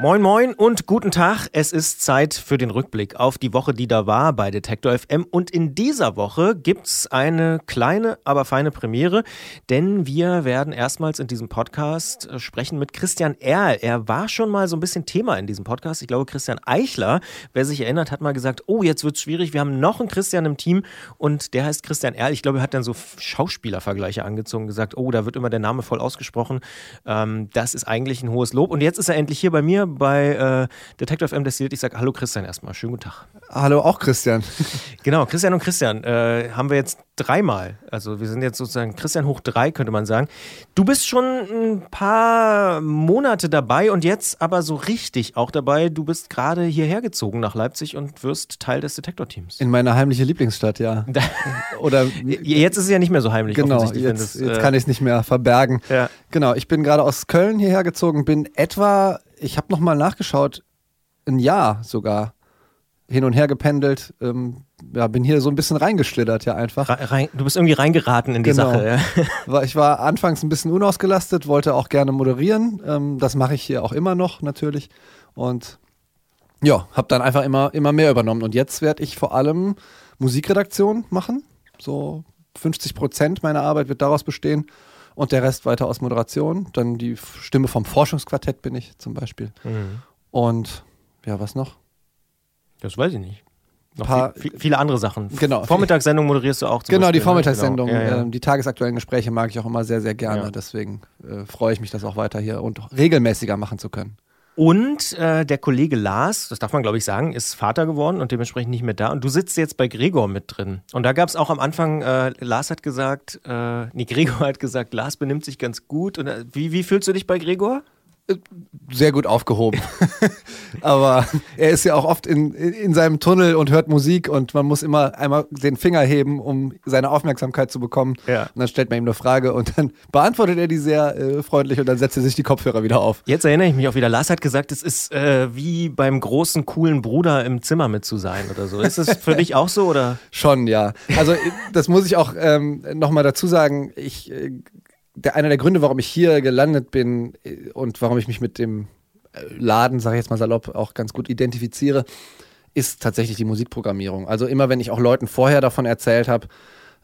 Moin Moin und guten Tag. Es ist Zeit für den Rückblick auf die Woche, die da war bei Detektor FM. Und in dieser Woche gibt's eine kleine, aber feine Premiere, denn wir werden erstmals in diesem Podcast äh, sprechen mit Christian Erl. Er war schon mal so ein bisschen Thema in diesem Podcast. Ich glaube, Christian Eichler, wer sich erinnert, hat mal gesagt, oh, jetzt wird's schwierig. Wir haben noch einen Christian im Team und der heißt Christian Erl. Ich glaube, er hat dann so Schauspielervergleiche angezogen und gesagt, oh, da wird immer der Name voll ausgesprochen. Ähm, das ist eigentlich ein hohes Lob. Und jetzt ist er endlich hier bei mir bei äh, Detective M Destilliert. Ich sage Hallo Christian erstmal. Schönen guten Tag. Hallo auch Christian. Genau, Christian und Christian äh, haben wir jetzt dreimal. Also wir sind jetzt sozusagen Christian hoch drei, könnte man sagen. Du bist schon ein paar Monate dabei und jetzt aber so richtig auch dabei. Du bist gerade hierher gezogen nach Leipzig und wirst Teil des Detektor-Teams. In meiner heimliche Lieblingsstadt, ja. Oder jetzt ist es ja nicht mehr so heimlich. Genau, jetzt, das, jetzt kann ich es nicht mehr verbergen. Ja. Genau, ich bin gerade aus Köln hierher gezogen, bin etwa ich habe nochmal nachgeschaut, ein Jahr sogar hin und her gependelt. Ähm, ja, bin hier so ein bisschen reingeschlittert, ja einfach. Rein, du bist irgendwie reingeraten in die genau. Sache, ja. Ich war anfangs ein bisschen unausgelastet, wollte auch gerne moderieren. Ähm, das mache ich hier auch immer noch natürlich. Und ja, habe dann einfach immer, immer mehr übernommen. Und jetzt werde ich vor allem Musikredaktion machen. So 50 Prozent meiner Arbeit wird daraus bestehen und der Rest weiter aus Moderation. Dann die Stimme vom Forschungsquartett bin ich zum Beispiel. Mhm. Und ja, was noch? Das weiß ich nicht. Noch paar, viel, viele andere Sachen. Genau. Vormittagssendung moderierst du auch. genau, Beispiel, die ne? Vormittagssendung. Genau. Ja, ja. Ähm, die tagesaktuellen Gespräche mag ich auch immer sehr, sehr gerne. Ja. Deswegen äh, freue ich mich, das auch weiter hier und regelmäßiger machen zu können. Und äh, der Kollege Lars, das darf man glaube ich sagen, ist Vater geworden und dementsprechend nicht mehr da. Und du sitzt jetzt bei Gregor mit drin. Und da gab es auch am Anfang, äh, Lars hat gesagt, äh, nee, Gregor hat gesagt, Lars benimmt sich ganz gut. Und, äh, wie, wie fühlst du dich bei Gregor? Sehr gut aufgehoben. Aber er ist ja auch oft in, in seinem Tunnel und hört Musik und man muss immer einmal den Finger heben, um seine Aufmerksamkeit zu bekommen. Ja. Und dann stellt man ihm eine Frage und dann beantwortet er die sehr äh, freundlich und dann setzt er sich die Kopfhörer wieder auf. Jetzt erinnere ich mich auch wieder. Lars hat gesagt, es ist äh, wie beim großen, coolen Bruder im Zimmer mit zu sein oder so. Ist das für dich auch so oder? Schon, ja. Also das muss ich auch ähm, nochmal dazu sagen. Ich äh, der, einer der Gründe, warum ich hier gelandet bin äh, und warum ich mich mit dem äh, Laden, sage ich jetzt mal salopp, auch ganz gut identifiziere, ist tatsächlich die Musikprogrammierung. Also immer, wenn ich auch Leuten vorher davon erzählt habe,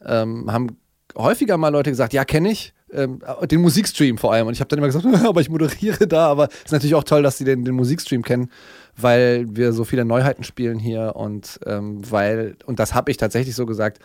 ähm, haben häufiger mal Leute gesagt, ja, kenne ich. Ähm, den Musikstream vor allem. Und ich habe dann immer gesagt, aber ich moderiere da. Aber es ist natürlich auch toll, dass sie den, den Musikstream kennen, weil wir so viele Neuheiten spielen hier und ähm, weil, und das habe ich tatsächlich so gesagt,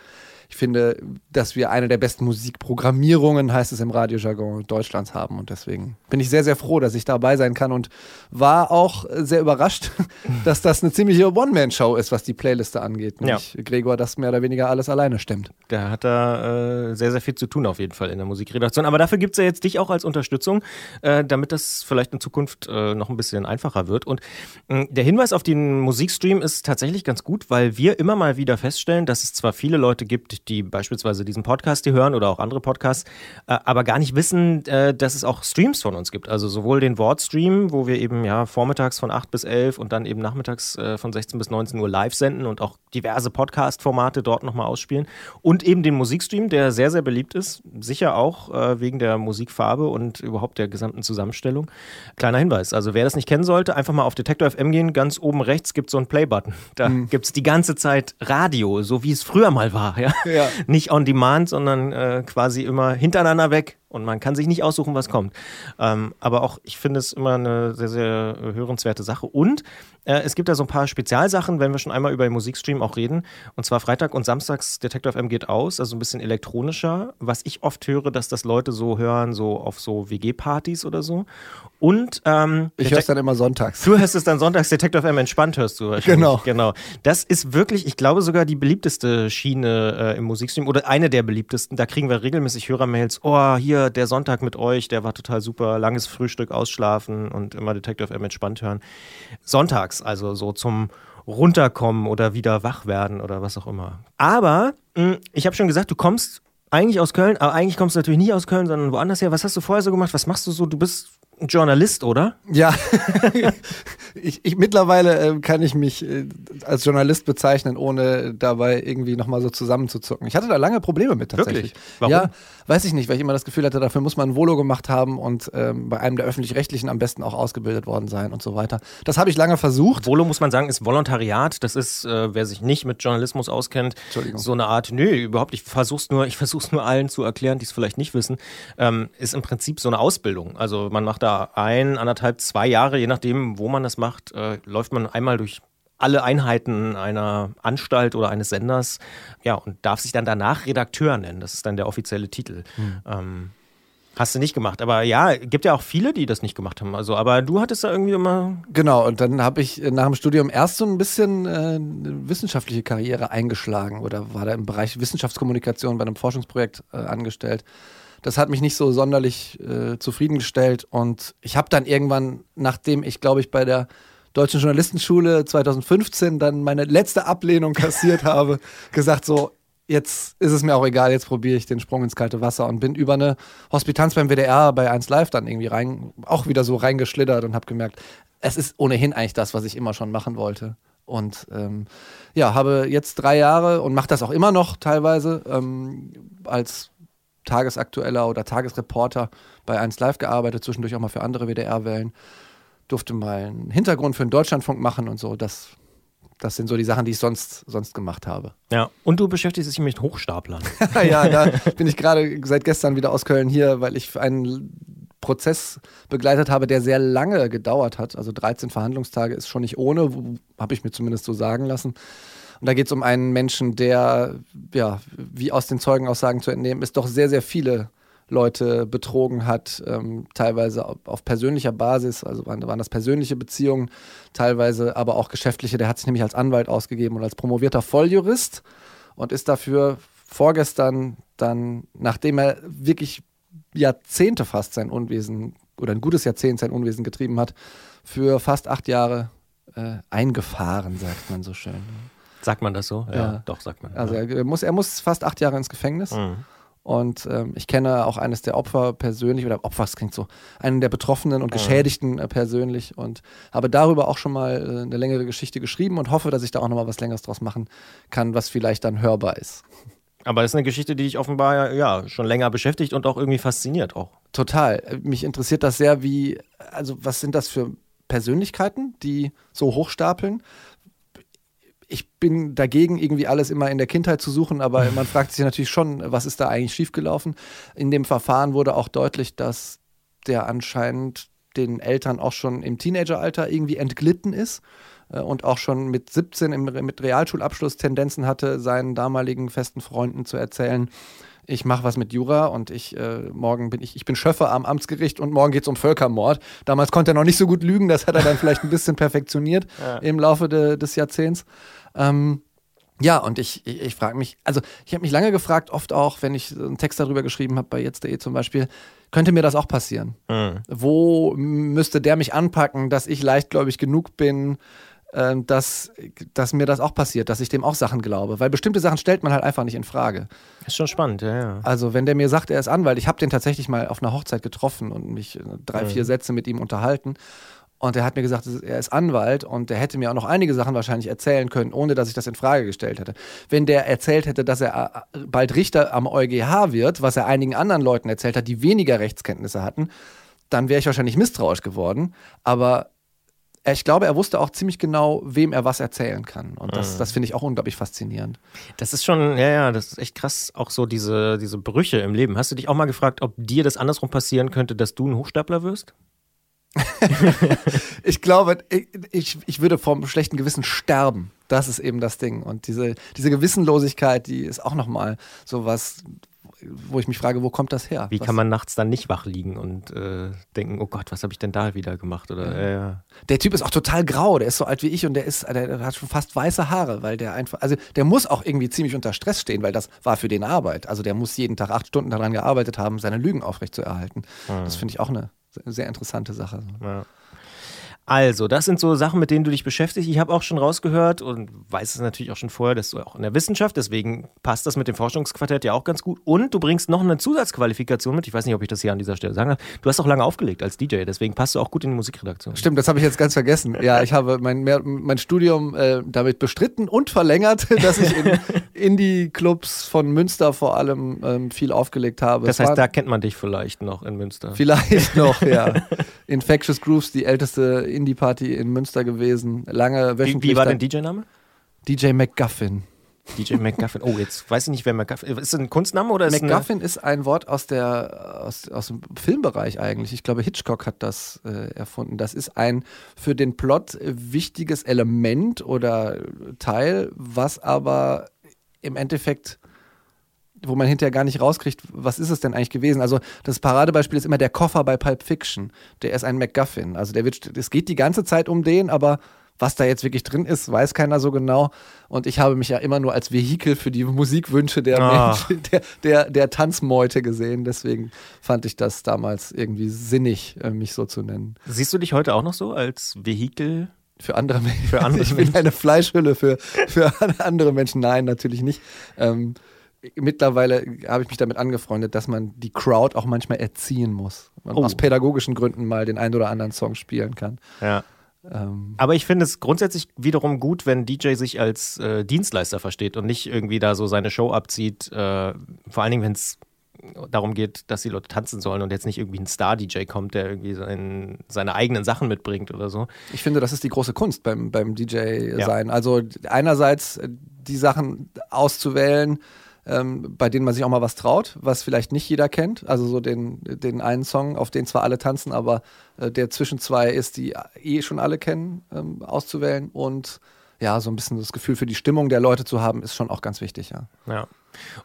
ich finde, dass wir eine der besten Musikprogrammierungen, heißt es im Radiojargon, Deutschlands haben. Und deswegen bin ich sehr, sehr froh, dass ich dabei sein kann und war auch sehr überrascht, dass das eine ziemliche One-Man-Show ist, was die Playliste angeht. Nämlich ja. Gregor das mehr oder weniger alles alleine stimmt. Der hat da äh, sehr, sehr viel zu tun auf jeden Fall in der Musikredaktion. Aber dafür gibt es ja jetzt dich auch als Unterstützung, äh, damit das vielleicht in Zukunft äh, noch ein bisschen einfacher wird. Und der Hinweis auf den Musikstream ist tatsächlich ganz gut, weil wir immer mal wieder feststellen, dass es zwar viele Leute gibt, die beispielsweise diesen Podcast hier hören oder auch andere Podcasts, äh, aber gar nicht wissen, äh, dass es auch Streams von uns gibt. Also sowohl den Wortstream, wo wir eben ja vormittags von 8 bis 11 und dann eben nachmittags äh, von 16 bis 19 Uhr live senden und auch diverse Podcast-Formate dort nochmal ausspielen. Und eben den Musikstream, der sehr, sehr beliebt ist. Sicher auch äh, wegen der Musikfarbe und überhaupt der gesamten Zusammenstellung. Kleiner Hinweis, also wer das nicht kennen sollte, einfach mal auf Detektor FM gehen. Ganz oben rechts gibt es so einen Play-Button. Da mhm. gibt es die ganze Zeit Radio, so wie es früher mal war. Ja? Ja. Nicht on demand, sondern äh, quasi immer hintereinander weg und man kann sich nicht aussuchen, was kommt. Ähm, aber auch, ich finde es immer eine sehr, sehr hörenswerte Sache. Und äh, es gibt da so ein paar Spezialsachen, wenn wir schon einmal über den Musikstream auch reden. Und zwar Freitag und Samstags Detector FM geht aus, also ein bisschen elektronischer. Was ich oft höre, dass das Leute so hören, so auf so WG-Partys oder so. Und ähm, ich höre es dann immer sonntags. Du hörst es dann sonntags, Detector FM entspannt hörst du. Genau. Genau. Das ist wirklich, ich glaube sogar die beliebteste Schiene äh, im Musikstream oder eine der beliebtesten. Da kriegen wir regelmäßig Hörermails. Oh, hier der Sonntag mit euch, der war total super. Langes Frühstück, ausschlafen und immer Detective M entspannt hören. Sonntags, also so zum Runterkommen oder wieder wach werden oder was auch immer. Aber mh, hm, ich habe schon gesagt, du kommst eigentlich aus Köln, aber eigentlich kommst du natürlich nicht aus Köln, sondern woanders her. Was hast du vorher so gemacht? Was machst du so? Du bist Journalist, oder? Ja. ich, ich, mittlerweile äh, kann ich mich äh, als Journalist bezeichnen, ohne dabei irgendwie nochmal so zusammenzuzucken. Ich hatte da lange Probleme mit tatsächlich. Wirklich? Warum? Ja, weiß ich nicht, weil ich immer das Gefühl hatte, dafür muss man ein Volo gemacht haben und ähm, bei einem der öffentlich-rechtlichen am besten auch ausgebildet worden sein und so weiter. Das habe ich lange versucht. Volo muss man sagen, ist Volontariat. Das ist, äh, wer sich nicht mit Journalismus auskennt, so eine Art, nö, überhaupt, ich versuch's nur, ich versuch's nur allen zu erklären, die es vielleicht nicht wissen, ähm, ist im Prinzip so eine Ausbildung. Also man macht da ein, anderthalb, zwei Jahre, je nachdem, wo man das macht, äh, läuft man einmal durch alle Einheiten einer Anstalt oder eines Senders, ja, und darf sich dann danach Redakteur nennen. Das ist dann der offizielle Titel. Hm. Ähm, Hast du nicht gemacht. Aber ja, gibt ja auch viele, die das nicht gemacht haben. Also, aber du hattest da irgendwie immer. Genau, und dann habe ich nach dem Studium erst so ein bisschen äh, eine wissenschaftliche Karriere eingeschlagen oder war da im Bereich Wissenschaftskommunikation bei einem Forschungsprojekt äh, angestellt. Das hat mich nicht so sonderlich äh, zufriedengestellt und ich habe dann irgendwann, nachdem ich, glaube ich, bei der Deutschen Journalistenschule 2015 dann meine letzte Ablehnung kassiert habe, gesagt so, jetzt ist es mir auch egal, jetzt probiere ich den Sprung ins kalte Wasser und bin über eine Hospitanz beim WDR bei 1 Live dann irgendwie rein, auch wieder so reingeschlittert und habe gemerkt, es ist ohnehin eigentlich das, was ich immer schon machen wollte. Und ähm, ja, habe jetzt drei Jahre und mache das auch immer noch teilweise ähm, als tagesaktueller oder Tagesreporter bei 1 Live gearbeitet, zwischendurch auch mal für andere WDR-Wellen. Durfte mal einen Hintergrund für den Deutschlandfunk machen und so. Das das sind so die Sachen, die ich sonst, sonst gemacht habe. Ja, und du beschäftigst dich mit Hochstaplern. ja, da bin ich gerade seit gestern wieder aus Köln hier, weil ich einen Prozess begleitet habe, der sehr lange gedauert hat. Also 13 Verhandlungstage ist schon nicht ohne, habe ich mir zumindest so sagen lassen. Und da geht es um einen Menschen, der, ja, wie aus den Zeugenaussagen zu entnehmen ist, doch sehr, sehr viele Leute betrogen hat, ähm, teilweise auf, auf, persönlicher Basis, also waren, waren, das persönliche Beziehungen, teilweise aber auch geschäftliche. Der hat sich nämlich als Anwalt ausgegeben und als promovierter Volljurist und ist dafür vorgestern dann, nachdem er wirklich Jahrzehnte fast sein Unwesen oder ein gutes Jahrzehnt sein Unwesen getrieben hat, für fast acht Jahre äh, eingefahren, sagt man so schön. Sagt man das so? Ja, ja. doch, sagt man. Also er muss, er muss fast acht Jahre ins Gefängnis. Mhm. Und ähm, ich kenne auch eines der Opfer persönlich, oder Opfer, das klingt so, einen der Betroffenen und Geschädigten äh, persönlich und habe darüber auch schon mal äh, eine längere Geschichte geschrieben und hoffe, dass ich da auch nochmal was Längeres draus machen kann, was vielleicht dann hörbar ist. Aber das ist eine Geschichte, die dich offenbar ja schon länger beschäftigt und auch irgendwie fasziniert auch. Total. Mich interessiert das sehr, wie, also was sind das für Persönlichkeiten, die so hochstapeln? Ich bin dagegen, irgendwie alles immer in der Kindheit zu suchen, aber man fragt sich natürlich schon, was ist da eigentlich schiefgelaufen. In dem Verfahren wurde auch deutlich, dass der anscheinend den Eltern auch schon im Teenageralter irgendwie entglitten ist äh, und auch schon mit 17 im, mit Realschulabschluss Tendenzen hatte, seinen damaligen festen Freunden zu erzählen, ich mache was mit Jura und ich äh, morgen bin ich, ich bin Schöffer am Amtsgericht und morgen geht es um Völkermord. Damals konnte er noch nicht so gut lügen, das hat er dann vielleicht ein bisschen perfektioniert ja. im Laufe de, des Jahrzehnts. Ähm, ja, und ich, ich, ich frage mich, also ich habe mich lange gefragt, oft auch, wenn ich einen Text darüber geschrieben habe, bei jetzt.de zum Beispiel, könnte mir das auch passieren? Mhm. Wo müsste der mich anpacken, dass ich leichtgläubig genug bin, äh, dass, dass mir das auch passiert, dass ich dem auch Sachen glaube? Weil bestimmte Sachen stellt man halt einfach nicht in Frage. Ist schon spannend, ja, ja. Also, wenn der mir sagt, er ist Anwalt, ich habe den tatsächlich mal auf einer Hochzeit getroffen und mich drei, mhm. vier Sätze mit ihm unterhalten. Und er hat mir gesagt, er ist Anwalt und er hätte mir auch noch einige Sachen wahrscheinlich erzählen können, ohne dass ich das in Frage gestellt hätte. Wenn der erzählt hätte, dass er äh, bald Richter am EuGH wird, was er einigen anderen Leuten erzählt hat, die weniger Rechtskenntnisse hatten, dann wäre ich wahrscheinlich misstrauisch geworden. Aber ich glaube, er wusste auch ziemlich genau, wem er was erzählen kann. Und das, mhm. das finde ich auch unglaublich faszinierend. Das ist schon, ja, ja, das ist echt krass, auch so diese, diese Brüche im Leben. Hast du dich auch mal gefragt, ob dir das andersrum passieren könnte, dass du ein Hochstapler wirst? ich glaube, ich, ich würde vom schlechten Gewissen sterben. Das ist eben das Ding. Und diese, diese Gewissenlosigkeit, die ist auch nochmal so was, wo ich mich frage, wo kommt das her? Wie was? kann man nachts dann nicht wach liegen und äh, denken, oh Gott, was habe ich denn da wieder gemacht? Oder, ja. Äh, Der Typ ist auch total grau, der ist so alt wie ich und der ist, der, hat schon fast weiße Haare, weil der einfach, also der muss auch irgendwie ziemlich unter Stress stehen, weil das war für den Arbeit. Also der muss jeden Tag acht Stunden daran gearbeitet haben, seine Lügen aufrechtzuerhalten. Hm. Das finde ich auch eine sehr interessante Sache. Ja. Also, das sind so Sachen, mit denen du dich beschäftigst. Ich habe auch schon rausgehört und weiß es natürlich auch schon vorher, dass du auch in der Wissenschaft, deswegen passt das mit dem Forschungsquartett ja auch ganz gut. Und du bringst noch eine Zusatzqualifikation mit. Ich weiß nicht, ob ich das hier an dieser Stelle sagen darf. Du hast auch lange aufgelegt als DJ, deswegen passt du auch gut in die Musikredaktion. Stimmt, das habe ich jetzt ganz vergessen. Ja, ich habe mein, mein Studium äh, damit bestritten und verlängert, dass ich in Indie-Clubs von Münster vor allem ähm, viel aufgelegt habe. Das heißt, da kennt man dich vielleicht noch in Münster. Vielleicht noch, ja. Infectious Grooves, die älteste Indie-Party in Münster gewesen. Lange wöchentlich. Wie, wie war dein DJ-Name? DJ McGuffin. DJ McGuffin. Oh, jetzt weiß ich nicht, wer McGuffin ist. Ist das ein Kunstname oder ist McGuffin ist ein Wort aus, der, aus, aus dem Filmbereich eigentlich. Ich glaube, Hitchcock hat das äh, erfunden. Das ist ein für den Plot wichtiges Element oder Teil, was aber im Endeffekt wo man hinterher gar nicht rauskriegt, was ist es denn eigentlich gewesen. Also das Paradebeispiel ist immer der Koffer bei Pulp Fiction. Der ist ein MacGuffin. Also der wird, es geht die ganze Zeit um den, aber was da jetzt wirklich drin ist, weiß keiner so genau. Und ich habe mich ja immer nur als Vehikel für die Musikwünsche der ah. Menschen, der, der, der Tanzmeute gesehen. Deswegen fand ich das damals irgendwie sinnig, äh, mich so zu nennen. Siehst du dich heute auch noch so als Vehikel? Für andere Menschen. Für andere ich bin eine Fleischhülle für, für andere Menschen. Nein, natürlich nicht. Ähm, mittlerweile habe ich mich damit angefreundet, dass man die Crowd auch manchmal erziehen muss. Man oh. aus pädagogischen Gründen mal den einen oder anderen Song spielen kann. Ja. Ähm. Aber ich finde es grundsätzlich wiederum gut, wenn DJ sich als äh, Dienstleister versteht und nicht irgendwie da so seine Show abzieht. Äh, vor allen Dingen, wenn es darum geht, dass die Leute tanzen sollen und jetzt nicht irgendwie ein Star-DJ kommt, der irgendwie sein, seine eigenen Sachen mitbringt oder so. Ich finde, das ist die große Kunst beim, beim DJ-Sein. Ja. Also einerseits die Sachen auszuwählen, ähm, bei denen man sich auch mal was traut, was vielleicht nicht jeder kennt. Also so den, den einen Song, auf den zwar alle tanzen, aber äh, der zwischen zwei ist, die eh schon alle kennen, ähm, auszuwählen. Und ja, so ein bisschen das Gefühl für die Stimmung der Leute zu haben, ist schon auch ganz wichtig, ja. Ja.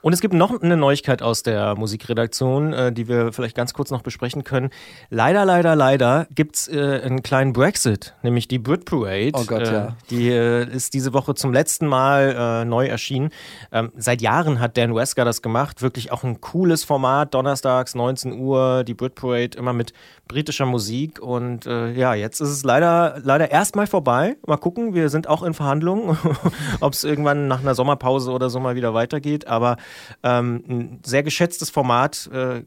Und es gibt noch eine Neuigkeit aus der Musikredaktion, äh, die wir vielleicht ganz kurz noch besprechen können. Leider, leider, leider gibt es äh, einen kleinen Brexit, nämlich die Brit Parade. Oh Gott, ja. Die äh, ist diese Woche zum letzten Mal neu erschienen. Ähm, seit Jahren hat Dan Wesker das gemacht. Wirklich auch ein cooles Format. Donnerstags, 19 Uhr, die Brit Parade, immer mit britischer Musik. Und ja, jetzt ist es leider, leider erstmal vorbei. Mal gucken, wir sind auch in Verhandlungen, ob es irgendwann nach einer Sommerpause oder so mal wieder weitergeht aber ähm, ein sehr geschätztes Format. Äh,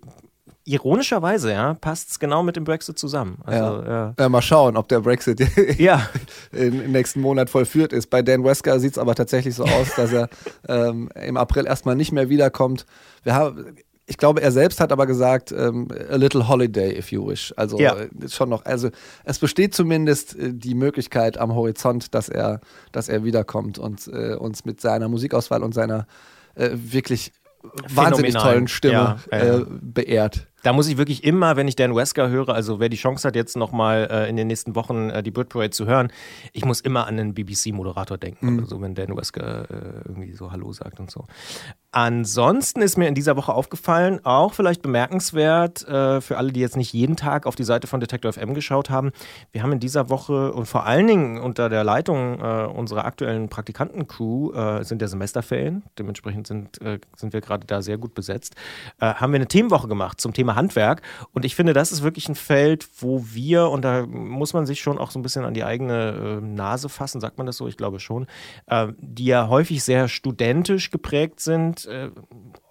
ironischerweise, ja, passt es genau mit dem Brexit zusammen. Also, ja. Ja. ja. mal schauen, ob der Brexit ja. im nächsten Monat vollführt ist. Bei Dan Wesker sieht es aber tatsächlich so aus, dass er ähm, im April erstmal nicht mehr wiederkommt. Wir haben, ich glaube, er selbst hat aber gesagt, ähm, a little holiday, if you wish. Also ja. Äh, schon noch, also es besteht zumindest äh, die Möglichkeit am Horizont, dass er, dass er wiederkommt und äh, uns mit seiner Musikauswahl und seiner äh, wirklich wahnsinnig tollen Stimme ja, ja. Äh, beehrt da muss ich wirklich immer, wenn ich Dan Wesker höre, also wer die Chance hat, jetzt nochmal äh, in den nächsten Wochen äh, die Brit Parade zu hören, ich muss immer an einen BBC-Moderator denken, mhm. also wenn Dan Wesker äh, irgendwie so Hallo sagt und so. Ansonsten ist mir in dieser Woche aufgefallen, auch vielleicht bemerkenswert äh, für alle, die jetzt nicht jeden Tag auf die Seite von Detector FM geschaut haben, wir haben in dieser Woche und vor allen Dingen unter der Leitung äh, unserer aktuellen Praktikantencrew äh, sind der Semesterferien, dementsprechend sind, sind wir gerade da sehr gut besetzt, haben wir eine Themenwoche gemacht zum Thema Handwerk. Und ich finde, das ist wirklich ein Feld, wo wir, und da muss man sich schon auch so ein bisschen an die eigene äh, Nase fassen, sagt man das so? Ich glaube schon, äh, die ja häufig sehr studentisch geprägt sind, äh,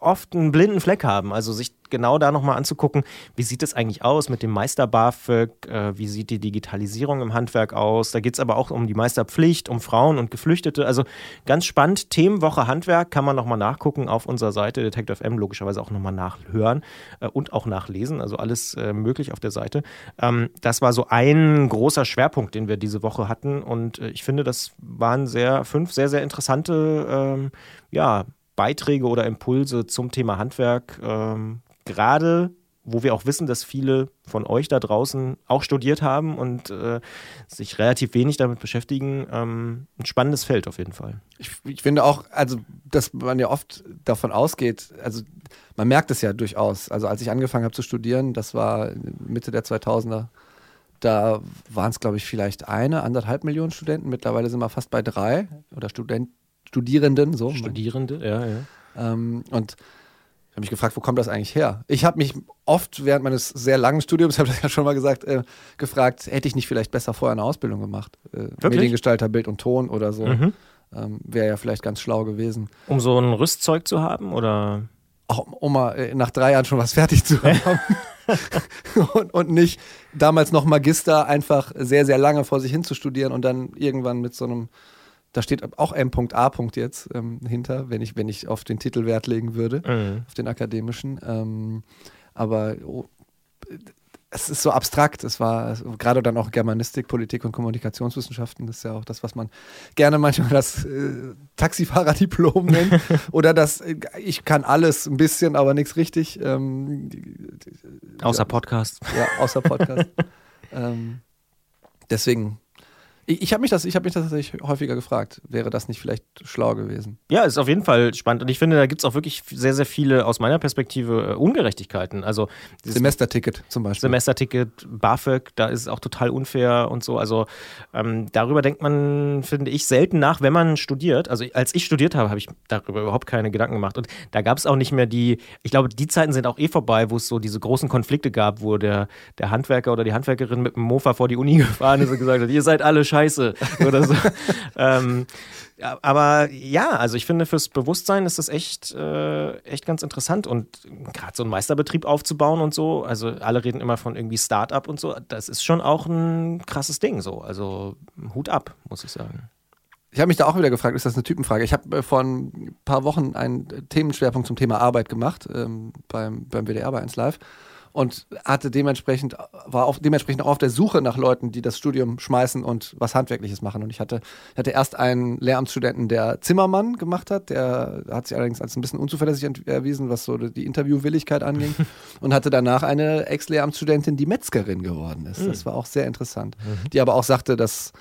oft einen blinden Fleck haben. Also sich genau da nochmal anzugucken, wie sieht es eigentlich aus mit dem Meister BAföG, äh, wie sieht die Digitalisierung im Handwerk aus. Da geht es aber auch um die Meisterpflicht, um Frauen und Geflüchtete. Also ganz spannend. Themenwoche Handwerk kann man nochmal nachgucken auf unserer Seite Detective M, logischerweise auch nochmal nachhören äh, und auch nachlesen. Also alles äh, möglich auf der Seite. Ähm, das war so ein großer Schwerpunkt, den wir diese Woche hatten. Und äh, ich finde, das waren sehr, fünf sehr, sehr interessante ähm, ja, Beiträge oder Impulse zum Thema Handwerk. Ähm, gerade wo wir auch wissen, dass viele von euch da draußen auch studiert haben und äh, sich relativ wenig damit beschäftigen. Ähm, ein spannendes Feld auf jeden Fall. Ich, ich, finde auch, also, dass man ja oft davon ausgeht, also man merkt es ja durchaus. Also als ich angefangen habe zu studieren, das war Mitte der 2000er, da waren es, glaube ich, vielleicht eine, anderthalb Millionen Studenten. Mittlerweile sind wir fast bei drei oder Student, Studierenden. So. Studierende, ja, ja. Ähm, und habe mich gefragt, wo kommt das eigentlich her? Ich habe mich oft während meines sehr langen Studiums, habe ich ja schon mal gesagt, äh, gefragt, hätte ich nicht vielleicht besser vorher eine Ausbildung gemacht? Äh, Mediengestalter, Bild und Ton oder so. Mhm. Ähm, Wäre ja vielleicht ganz schlau gewesen. Um so ein Rüstzeug zu haben oder? Auch, um mal äh, nach drei Jahren schon was fertig zu haben. und, und, nicht damals noch Magister einfach sehr, sehr lange vor sich hin zu studieren und dann irgendwann mit so einem da steht auch M.A. jetzt ähm, hinter, wenn ich, wenn ich auf den Titel Wert legen würde, mhm. auf den akademischen. Ähm, aber oh, es ist so abstrakt. Es war gerade dann auch Germanistik, Politik und Kommunikationswissenschaften. Das ist ja auch das, was man gerne manchmal das äh, Taxifahrerdiplom nennt. Oder das, äh, ich kann alles ein bisschen, aber nichts richtig. Ähm, außer Podcast. Ja, außer Podcast. ähm, deswegen ich, ich habe mich, das, hab mich das tatsächlich häufiger gefragt. Wäre das nicht vielleicht schlau gewesen? Ja, ist auf jeden Fall spannend. Und ich finde, da gibt es auch wirklich sehr, sehr viele, aus meiner Perspektive, äh, Ungerechtigkeiten. Also Semesterticket zum Beispiel. Semesterticket, BAföG, da ist es auch total unfair und so. Also ähm, darüber denkt man, finde ich, selten nach, wenn man studiert. Also als ich studiert habe, habe ich darüber überhaupt keine Gedanken gemacht. Und da gab es auch nicht mehr die, ich glaube, die Zeiten sind auch eh vorbei, wo es so diese großen Konflikte gab, wo der, der Handwerker oder die Handwerkerin mit dem Mofa vor die Uni gefahren ist und gesagt hat, ihr seid alle scheiße scheiße oder so. ähm, aber ja, also ich finde, fürs Bewusstsein ist das echt, äh, echt ganz interessant. Und gerade so einen Meisterbetrieb aufzubauen und so, also alle reden immer von irgendwie Start-up und so, das ist schon auch ein krasses Ding so. Also Hut ab, muss ich sagen. Ich habe mich da auch wieder gefragt, ist das eine Typenfrage? Ich habe äh, vor ein paar Wochen einen Themenschwerpunkt zum Thema Arbeit gemacht ähm, beim, beim WDR bei 1 Live und hatte dementsprechend, war auf, dementsprechend auch auf der Suche nach Leuten, die das Studium schmeißen und was Handwerkliches machen. Und ich hatte, hatte erst einen Lehramtsstudenten, der Zimmermann gemacht hat, der hat sich allerdings als ein bisschen unzuverlässig erwiesen, was so die Interviewwilligkeit anging. und hatte danach eine Ex-Lehramtsstudentin, die Metzgerin geworden ist. Mhm. Das war auch sehr interessant. Mhm. Die aber auch sagte, dass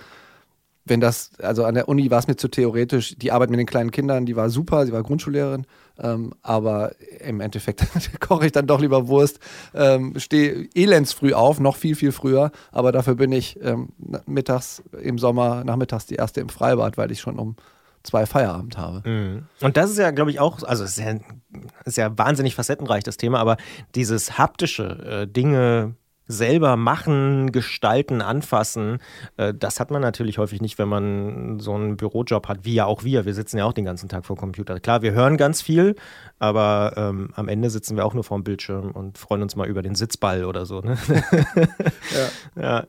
wenn das, also an der Uni war es mir zu theoretisch, die Arbeit mit den kleinen Kindern, die war super, sie war Grundschullehrerin, ähm, aber im Endeffekt koche ich dann doch lieber Wurst, ähm, stehe elends früh auf, noch viel, viel früher, aber dafür bin ich ähm, mittags im Sommer, nachmittags die erste im Freibad, weil ich schon um zwei Feierabend habe. Mhm. Und das ist ja, glaube ich, auch, also es ist ja, ist ja wahnsinnig facettenreich, das Thema, aber dieses haptische äh, Dinge selber machen, gestalten, anfassen, äh, das hat man natürlich häufig nicht, wenn man so einen Bürojob hat, wie ja auch wir. Wir sitzen ja auch den ganzen Tag vor Computer. Klar, wir hören ganz viel, aber ähm, am Ende sitzen wir auch nur vor dem Bildschirm und freuen uns mal über den Sitzball oder so. Ne? ja. ja.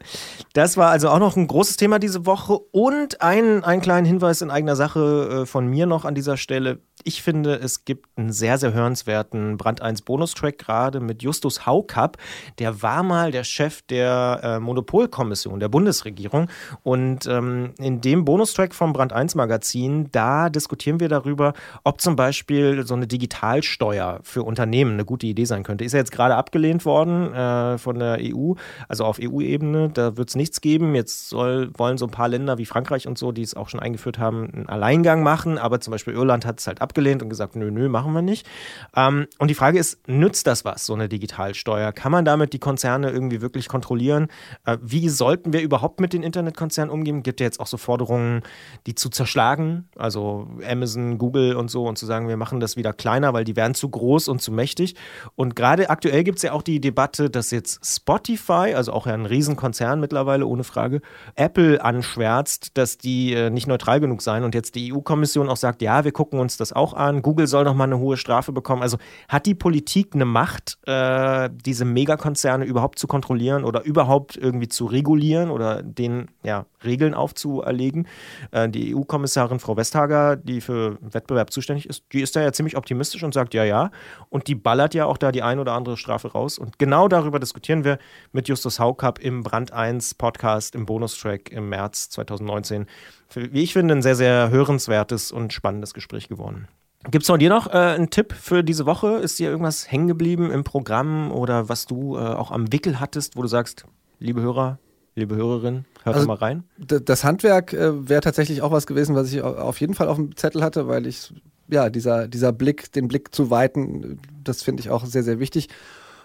Das war also auch noch ein großes Thema diese Woche und ein, einen kleinen Hinweis in eigener Sache äh, von mir noch an dieser Stelle. Ich finde, es gibt einen sehr, sehr hörenswerten Brand 1 Bonustrack gerade mit Justus Haukapp. Der war mal der Chef der äh, Monopolkommission der Bundesregierung. Und ähm, in dem Bonustrack vom Brand 1 Magazin, da diskutieren wir darüber, ob zum Beispiel so eine Digitalsteuer für Unternehmen eine gute Idee sein könnte. Ist ja jetzt gerade abgelehnt worden äh, von der EU, also auf EU-Ebene. Da wird es nichts geben. Jetzt soll, wollen so ein paar Länder wie Frankreich und so, die es auch schon eingeführt haben, einen Alleingang machen. Aber zum Beispiel Irland hat es halt abgelehnt und gesagt, nö, nö, machen wir nicht. Ähm, und die Frage ist, nützt das was, so eine Digitalsteuer? Kann man damit die Konzerne irgendwie wirklich kontrollieren. Äh, wie sollten wir überhaupt mit den Internetkonzernen umgehen? Gibt ja jetzt auch so Forderungen, die zu zerschlagen, also Amazon, Google und so, und zu sagen, wir machen das wieder kleiner, weil die werden zu groß und zu mächtig. Und gerade aktuell gibt es ja auch die Debatte, dass jetzt Spotify, also auch ein Riesenkonzern mittlerweile, ohne Frage, Apple anschwärzt, dass die äh, nicht neutral genug seien und jetzt die EU-Kommission auch sagt, ja, wir gucken uns das auch an. Google soll noch mal eine hohe Strafe bekommen. Also hat die Politik eine Macht, äh, diese Megakonzerne überhaupt zu kontrollieren oder überhaupt irgendwie zu regulieren oder den ja, Regeln aufzuerlegen. Äh, die EU-Kommissarin Frau Westhager, die für Wettbewerb zuständig ist, die ist da ja ziemlich optimistisch und sagt ja, ja. Und die ballert ja auch da die ein oder andere Strafe raus. Und genau darüber diskutieren wir mit Justus Haukapp im Brand 1 Podcast im Bonustrack im März 2019. Wie ich finde, ein sehr, sehr hörenswertes und spannendes Gespräch geworden. Gibt es von dir noch äh, einen Tipp für diese Woche? Ist dir irgendwas hängen geblieben im Programm oder was du äh, auch am Wickel hattest, wo du sagst, liebe Hörer, liebe Hörerin, hört also, mal rein? Das Handwerk äh, wäre tatsächlich auch was gewesen, was ich auf jeden Fall auf dem Zettel hatte, weil ich, ja, dieser, dieser Blick, den Blick zu weiten, das finde ich auch sehr, sehr wichtig.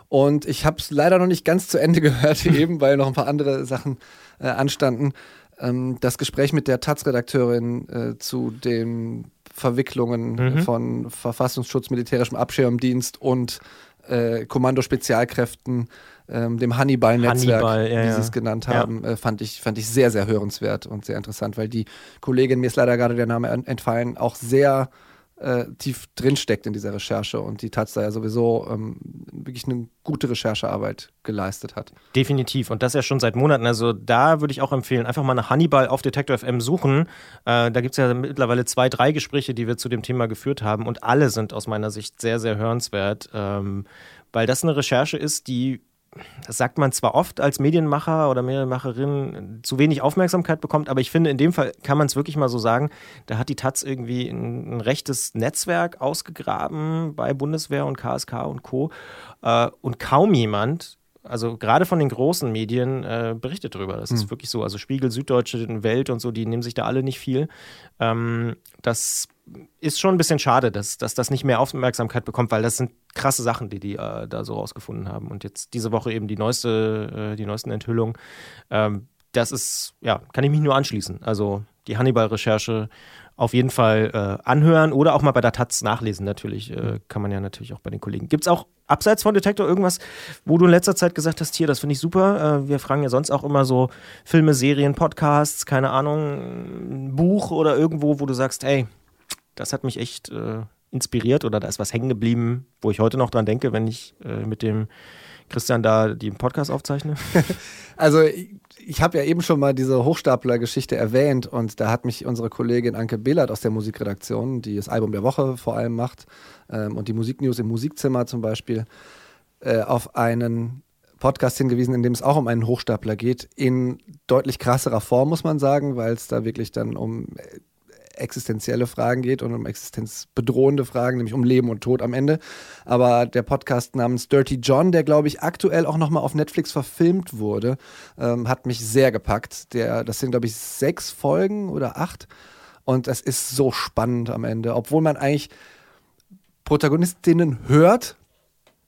Und ich habe es leider noch nicht ganz zu Ende gehört eben, weil noch ein paar andere Sachen äh, anstanden. Ähm, das Gespräch mit der Taz-Redakteurin äh, zu den Verwicklungen Mhm. von Verfassungsschutz, militärischem Abschirmdienst und äh, Kommando-Spezialkräften, ähm, dem Hannibal-Netzwerk, Hannibal, ja, wie sie es genannt Ja. haben, äh, fand, ich, fand ich sehr, sehr hörenswert und sehr interessant, weil die Kollegin, mir ist leider gerade der Name en- entfallen, auch sehr äh, tief drinsteckt in dieser Recherche und die Taz da ja sowieso ähm, wirklich eine gute Recherchearbeit geleistet hat. Definitiv. Und das ja schon seit Monaten. Also da würde ich auch empfehlen, einfach mal nach Hannibal auf Detektor FM suchen. Äh, da gibt es ja mittlerweile zwei, drei Gespräche, die wir zu dem Thema geführt haben. Und alle sind aus meiner Sicht sehr, sehr hörenswert. Ähm, weil das eine Recherche ist, die, das sagt man zwar oft als Medienmacher oder Medienmacherin, zu wenig Aufmerksamkeit bekommt, aber ich finde, in dem Fall kann man es wirklich mal so sagen, da hat die Taz irgendwie ein, ein rechtes Netzwerk ausgegraben bei Bundeswehr und KSK und Co. Äh, und kaum jemand also gerade von den großen Medien äh, berichtet darüber. Das ist wirklich so. Also Spiegel, Süddeutsche, Welt und so, die nehmen sich da alle nicht viel. Ähm, das ist schon ein bisschen schade, dass, dass das nicht mehr Aufmerksamkeit bekommt, weil das sind krasse Sachen, die die äh, da so rausgefunden haben. Und jetzt diese Woche eben die neueste, äh, die neuesten Enthüllungen. Ähm, das ist, ja, kann ich mich nur anschließen. Also die Hannibal-Recherche auf jeden Fall äh, anhören oder auch mal bei der Taz nachlesen natürlich. Äh, kann man ja natürlich auch bei den Kollegen. Gibt es auch abseits von Detektor irgendwas, wo du in letzter Zeit gesagt hast, hier, das finde ich super. Äh, wir fragen ja sonst auch immer so Filme, Serien, Podcasts, keine Ahnung, ein Buch oder irgendwo, wo du sagst, ey, das hat mich echt äh, inspiriert oder da ist was hängen geblieben, wo ich heute noch dran denke, wenn ich äh, mit dem Christian da den Podcast aufzeichne. Also ich, habe ja eben schon mal diese Hochstapler-Geschichte erwähnt und da hat mich unsere Kollegin Anke Behlert aus der Musikredaktion, die das Album der Woche vor allem macht ähm, und die Musiknews im Musikzimmer zum Beispiel, äh, auf einen Podcast hingewiesen, in dem es auch um einen Hochstapler geht, in deutlich krasserer Form, muss man sagen, weil es da wirklich dann um äh, existenzielle Fragen geht und um existenzbedrohende Fragen, nämlich um Leben und Tod am Ende. Aber der Podcast namens Dirty John, der glaube ich aktuell auch nochmal auf Netflix verfilmt wurde, ähm, hat mich sehr gepackt. Der, das sind glaube ich sechs Folgen oder acht und es ist so spannend am Ende, obwohl man eigentlich Protagonistinnen hört,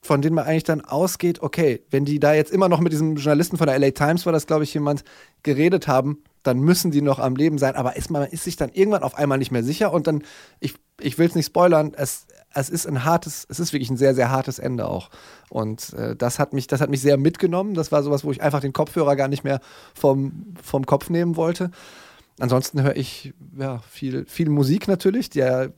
von denen man eigentlich dann ausgeht, okay, wenn die da jetzt immer noch mit diesem Journalisten von der LA Times, war das glaube ich jemand, geredet haben, dann müssen die noch am Leben sein. Aber ist, man ist sich dann irgendwann auf einmal nicht mehr sicher und dann, ich, ich will es nicht spoilern, es, es ist ein hartes, es ist wirklich ein sehr, sehr hartes Ende auch. Und äh, das, hat mich, das hat mich sehr mitgenommen. Das war sowas, wo ich einfach den Kopfhörer gar nicht mehr vom, vom Kopf nehmen wollte. Ansonsten höre ich ja, viel, viel Musik natürlich. Der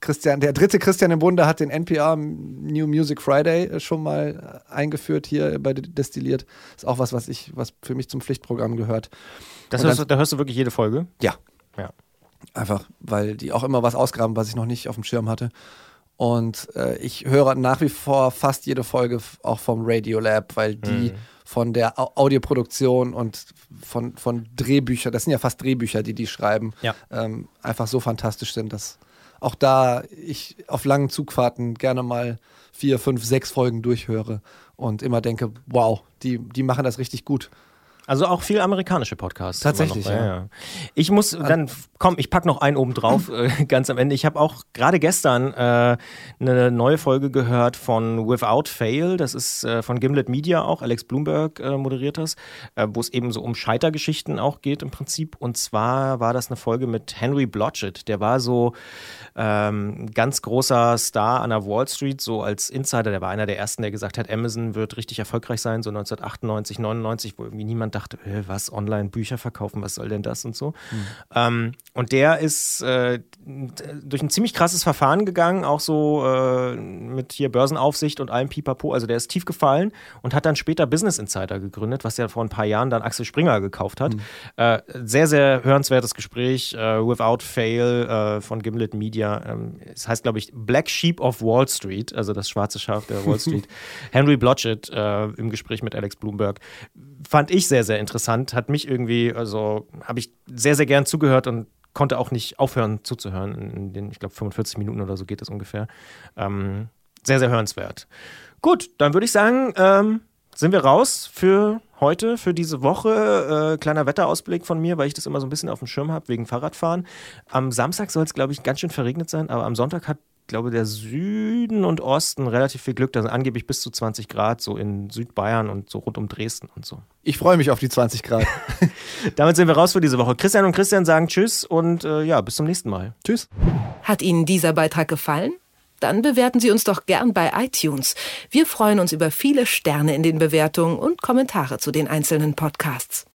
Christian, der dritte Christian im Bunde hat den NPR New Music Friday äh, schon mal äh, eingeführt hier bei Destilliert. Ist auch was, was ich, was für mich zum Pflichtprogramm gehört. Das hörst, dann- du- da hörst du wirklich jede Folge? Ja. Ja. Einfach, weil die auch immer was ausgraben, was ich noch nicht auf dem Schirm hatte. Und äh, ich höre nach wie vor fast jede Folge auch vom Radiolab, weil die von der Au Audioproduktion und von, von Drehbüchern, das sind ja fast Drehbücher, die die schreiben, Ja. ähm, einfach so fantastisch sind, dass auch da ich auf langen Zugfahrten gerne mal vier, fünf, sechs Folgen durchhöre und immer denke, wow, die, die machen das richtig gut. Also auch viel amerikanische Podcasts. Tatsächlich, noch. ja. Ich muss dann, komm, ich pack noch einen oben drauf, äh, ganz am Ende. Ich habe auch gerade gestern äh, eine neue Folge gehört von Without Fail. Das ist äh, von Gimlet Media auch. Alex Bloomberg äh, moderiert das, äh, wo es eben so um Scheitergeschichten auch geht im Prinzip. Und zwar war das eine Folge mit Henry Blodgett. Der war so ähm, ein ganz großer Star an der Wall Street, so als Insider. Der war einer der ersten, der gesagt hat, Amazon wird richtig erfolgreich sein, so 1998, 99, wo irgendwie niemand dachte, äh, was, online Bücher verkaufen, was soll denn das und so. Ähm, und der ist äh, durch ein ziemlich krasses Verfahren gegangen, auch so äh, mit hier Börsenaufsicht und allem Pipapo. Also der ist tief gefallen und hat dann später Business Insider gegründet, was ja vor ein paar Jahren dann Axel Springer gekauft hat. Äh, sehr, sehr hörenswertes Gespräch, äh, Without Fail äh, von Gimlet Media. Ähm, es heißt, glaube ich, Black Sheep of Wall Street, also das schwarze Schaf der Wall Street. Henry Blodgett im Gespräch mit Alex Bloomberg. Fand ich sehr, sehr interessant. Hat mich irgendwie, also habe ich sehr, sehr gern zugehört und konnte auch nicht aufhören zuzuhören. In den, ich glaube, 45 Minuten oder so geht es ungefähr. Ähm, sehr, sehr hörenswert. Gut, dann würde ich sagen, ähm, sind wir raus für heute, für diese Woche. Äh, kleiner Wetterausblick von mir, weil ich das immer so ein bisschen auf dem Schirm habe wegen Fahrradfahren. Am Samstag soll es, glaube ich, ganz schön verregnet sein, aber am Sonntag hat glaube, der Süden und Osten relativ viel Glück. Da sind angeblich bis zu 20 Grad, so in Südbayern und so rund um Dresden und so. Ich freue mich auf die 20 Grad. Damit sind wir raus für diese Woche. Christian und Christian sagen Tschüss und äh, ja, bis zum nächsten Mal. Tschüss. Hat Ihnen dieser Beitrag gefallen? Dann bewerten Sie uns doch gern bei iTunes. Wir freuen uns über viele Sterne in den Bewertungen und Kommentare zu den einzelnen Podcasts.